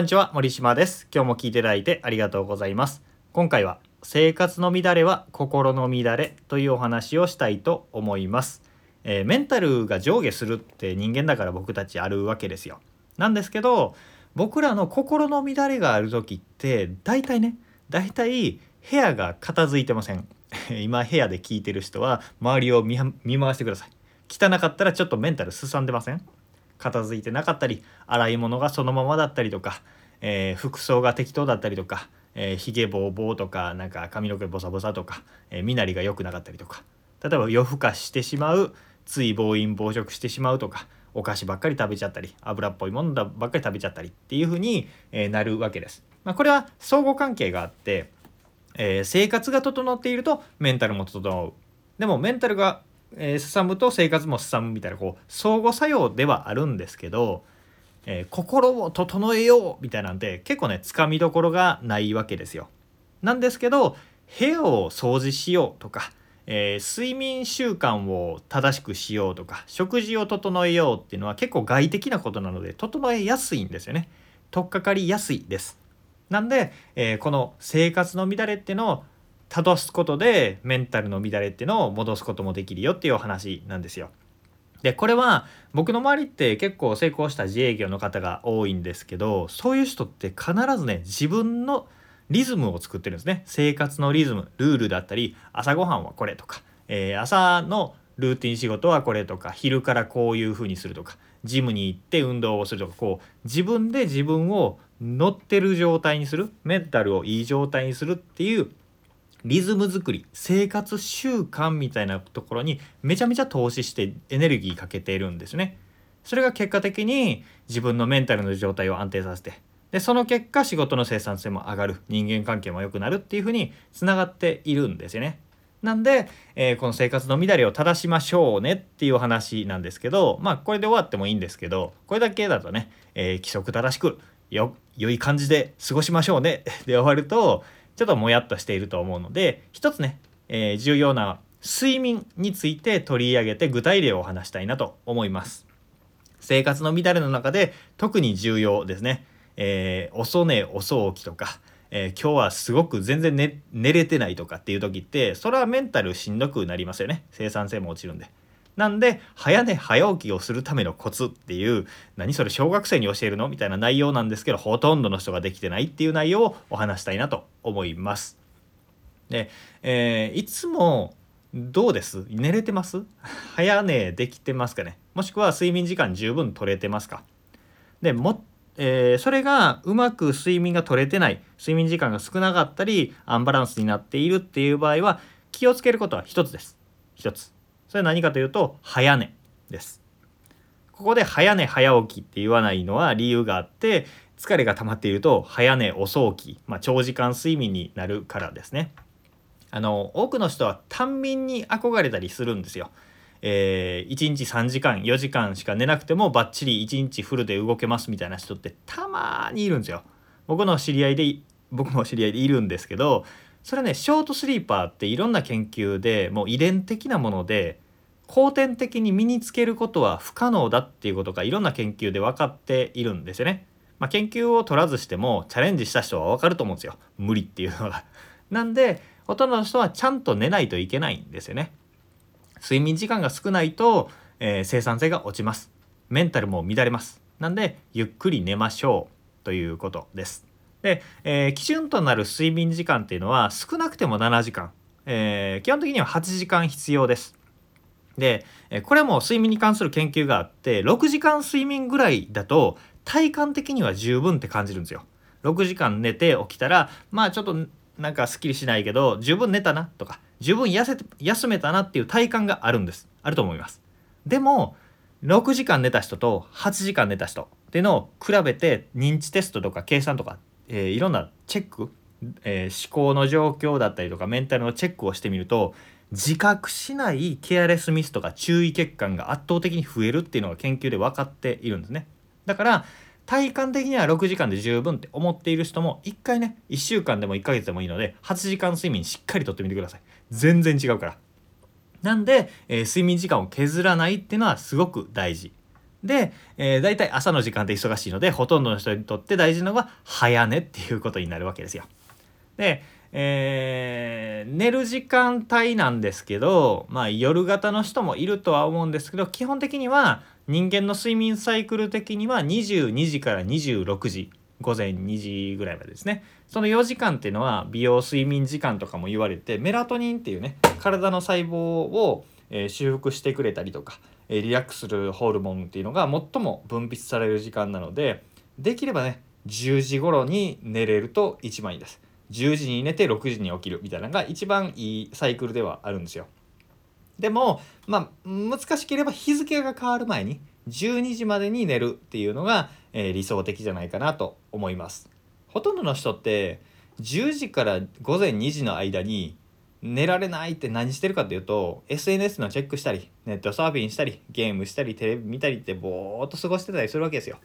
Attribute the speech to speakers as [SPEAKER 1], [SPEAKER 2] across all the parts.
[SPEAKER 1] こんにちは森島です。今日も聞いていただいてありがとうございます。今回は生活の乱れは心の乱れというお話をしたいと思います、えー、メンタルが上下するって人間だから僕たちあるわけですよ。なんですけど僕らの心の乱れがある時って大体ね大体部屋が片付いてません。今部屋で聞いてる人は周りを見回してください。汚かったらちょっとメンタルすさんでません？片付いてなかったり洗い物がそのままだったりとか、えー、服装が適当だったりとか、えー、ひげぼうぼうとかなんか髪の毛ボサボサとか、えー、身なりが良くなかったりとか例えば夜更かししてしまうつい暴飲暴食してしまうとかお菓子ばっかり食べちゃったり油っぽいものばっかり食べちゃったりっていう風に、えなるわけです。まあ、これは相互関係があって、えー、生活が整っているとメンタルも整う。でもメンタルがえー、すさむと生活もすさむみたいなこう相互作用ではあるんですけど、えー、心を整えようみたいなんで結構ねつかみどころがないわけですよ。なんですけど部屋を掃除しようとか、えー、睡眠習慣を正しくしようとか食事を整えようっていうのは結構外的なことなので整えやすいんですよね。取っかかりやすいです。なんで、えー、この生活の乱れっていうのを正すことでメンタルの乱れっていうのを戻すこともできるよっていうお話なんですよ。でこれは僕の周りって結構成功した自営業の方が多いんですけどそういう人って必ずね自分のリズムを作ってるんですね生活のリズムルールだったり朝ごはんはこれとか、えー、朝のルーティン仕事はこれとか昼からこういう風にするとかジムに行って運動をするとかこう自分で自分を乗ってる状態にするメンタルをいい状態にするっていうリズム作り生活習慣みたいなところにめちゃめちゃ投資してエネルギーかけているんですね。それが結果的に自分のメンタルの状態を安定させてでその結果仕事の生産性も上がる人間関係も良くなるっていうふうにつながっているんですよね。なんで、えー、この生活の乱れを正しましょうねっていう話なんですけどまあこれで終わってもいいんですけどこれだけだとね、えー、規則正しくよ良い感じで過ごしましょうね で終わるとちょっともやっとしていると思うので一つね、えー、重要な睡眠について取り上げて具体例をお話したいなと思います。生活の乱れの中で特に重要ですね。えー、遅寝遅起きとか、えー、今日はすごく全然寝寝れてないとかっていう時ってそれはメンタルしんどくなりますよね生産性も落ちるんで。なんで早寝早起きをするためのコツっていう何それ小学生に教えるの？みたいな内容なんですけどほとんどの人ができてないっていう内容をお話したいなと思います。で、えー、いつもどうです？寝れてます？早寝できてますかね？もしくは睡眠時間十分取れてますか？でも、えー、それがうまく睡眠が取れてない睡眠時間が少なかったりアンバランスになっているっていう場合は気をつけることは一つです。一つ。それは何かというと早寝です。ここで早寝早起きって言わないのは理由があって疲れが溜まっていると早寝遅起き、まあ、長時間睡眠になるからですね。あの多くの人は短眠に憧れたりするんですよ。えー、1日3時間4時間しか寝なくてもバッチリ1日フルで動けますみたいな人ってたまにいるんですよ。僕の知り合いで僕も知り合いでいるんですけどそれねショートスリーパーっていろんな研究でもう遺伝的なもので後天的に身につけることは不可能だっていうことがいろんな研究で分かっているんですよね。まあ、研究を取らずしてもチャレンジした人は分かると思うんですよ無理っていうのが。なんでほとんどの人はちゃんと寝ないといけないんですよね。睡眠時間が少ないと、えー、生産性が落ちます。メンタルも乱れます。なんでゆっくり寝ましょうということです。で、えー、基準となる睡眠時間っていうのは少なくても7時間、えー、基本的には8時間必要です。でこれも睡眠に関する研究があって6時間睡眠ぐらいだと体感的には十分って感じるんですよ。6時間寝て起きたらまあちょっとなんかすっきりしないけど十分寝たなとか十分痩せ休めたなっていう体感があるんですあると思います。でも6時間寝た人と8時間寝た人っていうのを比べて認知テストとか計算とかえー、いろんなチェック、えー、思考の状況だったりとかメンタルのチェックをしてみると自覚しないケアレスミスとか注意欠陥が圧倒的に増えるっていうのが研究で分かっているんですね。だから体感的には6時間で十分って思っている人も1回ね1週間でも1ヶ月でもいいので8時間睡眠しっかりとってみてください。全然違うから。なんで、えー、睡眠時間を削らないっていうのはすごく大事。で、えー、大体朝の時間って忙しいのでほとんどの人にとって大事なのは早寝っていうことになるわけですよ。で、えー、寝る時間帯なんですけど、まあ、夜型の人もいるとは思うんですけど基本的には人間の睡眠サイクル的には22時から26時午前2時ぐらいまでですねその4時間っていうのは美容睡眠時間とかも言われてメラトニンっていうね体の細胞を、えー、修復してくれたりとか、え、リラックスするホルモンっていうのが最も分泌される時間なのでできればね10時頃に寝れると一番いいです。10時に寝て6時に起きるみたいなのが一番いいサイクルではあるんですよ。でもまあ難しければ日付が変わる前に12時までに寝るっていうのが、えー、理想的じゃないかなと思います。ほとんどの人って10時から午前2時の間に寝られないって何してるかっていうと SNS のチェックしたりネットサーフィンしたりゲームしたりテレビ見たりってぼーっと過ごしてたりするわけですよ。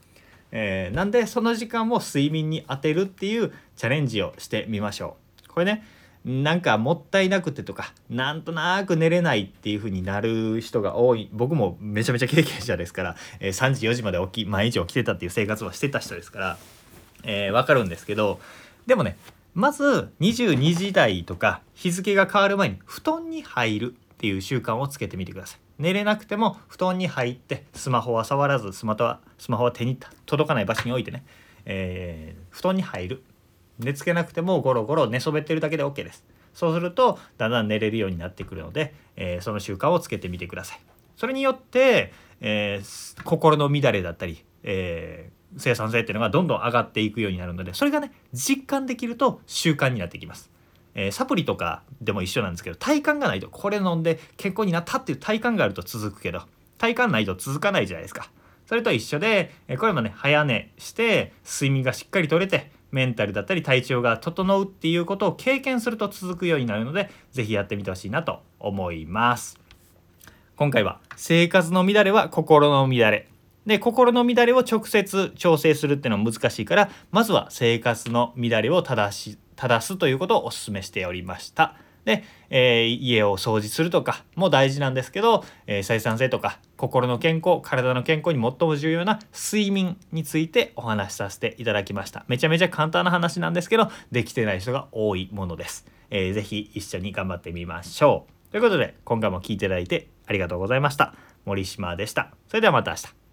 [SPEAKER 1] えー、なんでその時間を睡眠に当てるっていうチャレンジをしてみましょう。これねなんかもったいなくてとかなんとなく寝れないっていう風になる人が多い僕もめちゃめちゃ経験者ですから、えー、3時4時まで起き毎日起きてたっていう生活はしてた人ですから、えー、分かるんですけどでもねまず22時台とか日付が変わる前に布団に入るっていう習慣をつけてみてください。寝れなくても布団に入ってスマホは触らずスマホはスマホは手に届かない場所に置いてね、えー、布団に入る。寝つけなくてもゴロゴロ寝そべってるだけで OK です。そうするとだんだん寝れるようになってくるので、えー、その習慣をつけてみてください。それによって、えー、心の乱れだったり、え生産性っていうのがどんどん上がっていくようになるのでそれがね実感できると習慣になってきますえー、サプリとかでも一緒なんですけど体感がないとこれ飲んで健康になったっていう体感があると続くけど体感ないと続かないじゃないですか。それと一緒で、えこれもね早寝して睡眠がしっかりとれてメンタルだったり体調が整うっていうことを経験すると続くようになるので是非やってみてほしいなと思います。今回は生活の乱れは心の乱れで心の乱れを直接調整するっていうのは難しいからまずは生活の乱れを正し正すということをお勧めしておりました。で、えー、家を掃除するとかも大事なんですけど、えー、採算性とか心の健康体の健康に最も重要な睡眠についてお話しさせていただきました。めちゃめちゃ簡単な話なんですけどできてない人が多いものです、えー、ぜひ一緒に頑張ってみましょう。ということで今回も聴いていただいてありがとうございました。森島でした。それではまた明日。